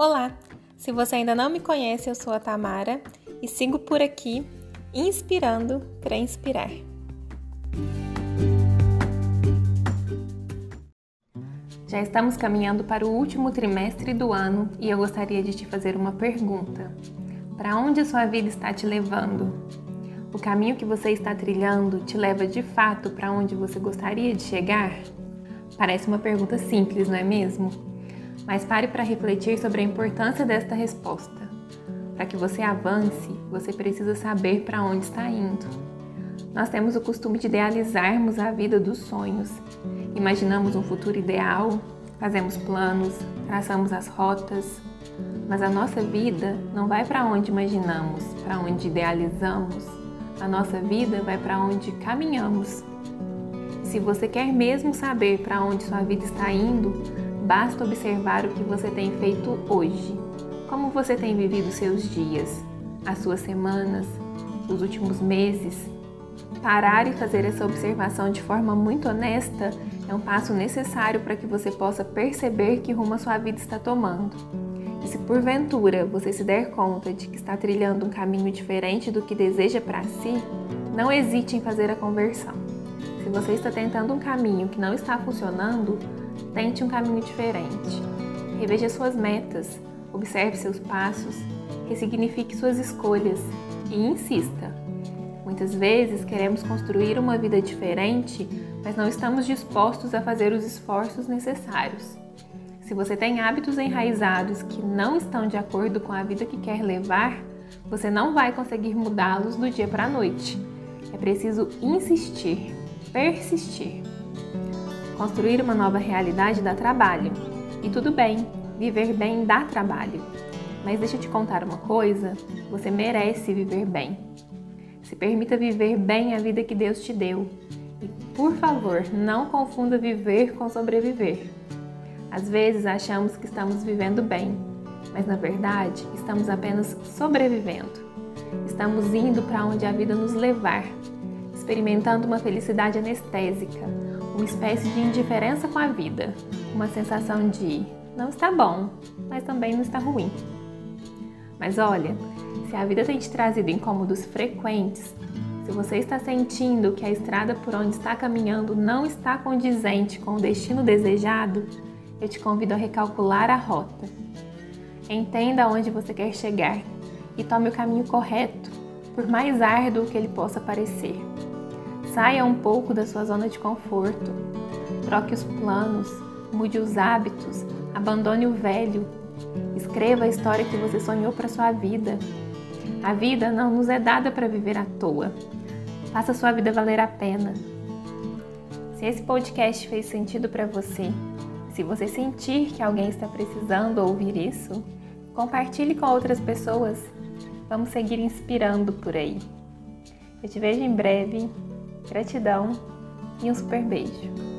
Olá! Se você ainda não me conhece, eu sou a Tamara e sigo por aqui inspirando para inspirar. Já estamos caminhando para o último trimestre do ano e eu gostaria de te fazer uma pergunta. Para onde a sua vida está te levando? O caminho que você está trilhando te leva de fato para onde você gostaria de chegar? Parece uma pergunta simples, não é mesmo? Mas pare para refletir sobre a importância desta resposta. Para que você avance, você precisa saber para onde está indo. Nós temos o costume de idealizarmos a vida dos sonhos. Imaginamos um futuro ideal, fazemos planos, traçamos as rotas, mas a nossa vida não vai para onde imaginamos, para onde idealizamos. A nossa vida vai para onde caminhamos. Se você quer mesmo saber para onde sua vida está indo, Basta observar o que você tem feito hoje. Como você tem vivido seus dias, as suas semanas, os últimos meses. Parar e fazer essa observação de forma muito honesta é um passo necessário para que você possa perceber que rumo a sua vida está tomando. E se porventura você se der conta de que está trilhando um caminho diferente do que deseja para si, não hesite em fazer a conversão. Se você está tentando um caminho que não está funcionando, Tente um caminho diferente. Reveja suas metas, observe seus passos, ressignifique suas escolhas e insista. Muitas vezes queremos construir uma vida diferente, mas não estamos dispostos a fazer os esforços necessários. Se você tem hábitos enraizados que não estão de acordo com a vida que quer levar, você não vai conseguir mudá-los do dia para a noite. É preciso insistir, persistir. Construir uma nova realidade dá trabalho. E tudo bem, viver bem dá trabalho. Mas deixa eu te contar uma coisa: você merece viver bem. Se permita viver bem a vida que Deus te deu. E, por favor, não confunda viver com sobreviver. Às vezes achamos que estamos vivendo bem, mas na verdade estamos apenas sobrevivendo. Estamos indo para onde a vida nos levar, experimentando uma felicidade anestésica, uma espécie de indiferença com a vida, uma sensação de não está bom, mas também não está ruim. Mas olha, se a vida tem te trazido incômodos frequentes, se você está sentindo que a estrada por onde está caminhando não está condizente com o destino desejado, eu te convido a recalcular a rota. Entenda aonde você quer chegar e tome o caminho correto, por mais árduo que ele possa parecer. Saia um pouco da sua zona de conforto. Troque os planos, mude os hábitos, abandone o velho. Escreva a história que você sonhou para sua vida. A vida não nos é dada para viver à toa. Faça sua vida valer a pena. Se esse podcast fez sentido para você, se você sentir que alguém está precisando ouvir isso, compartilhe com outras pessoas. Vamos seguir inspirando por aí. Eu te vejo em breve Gratidão e um super beijo.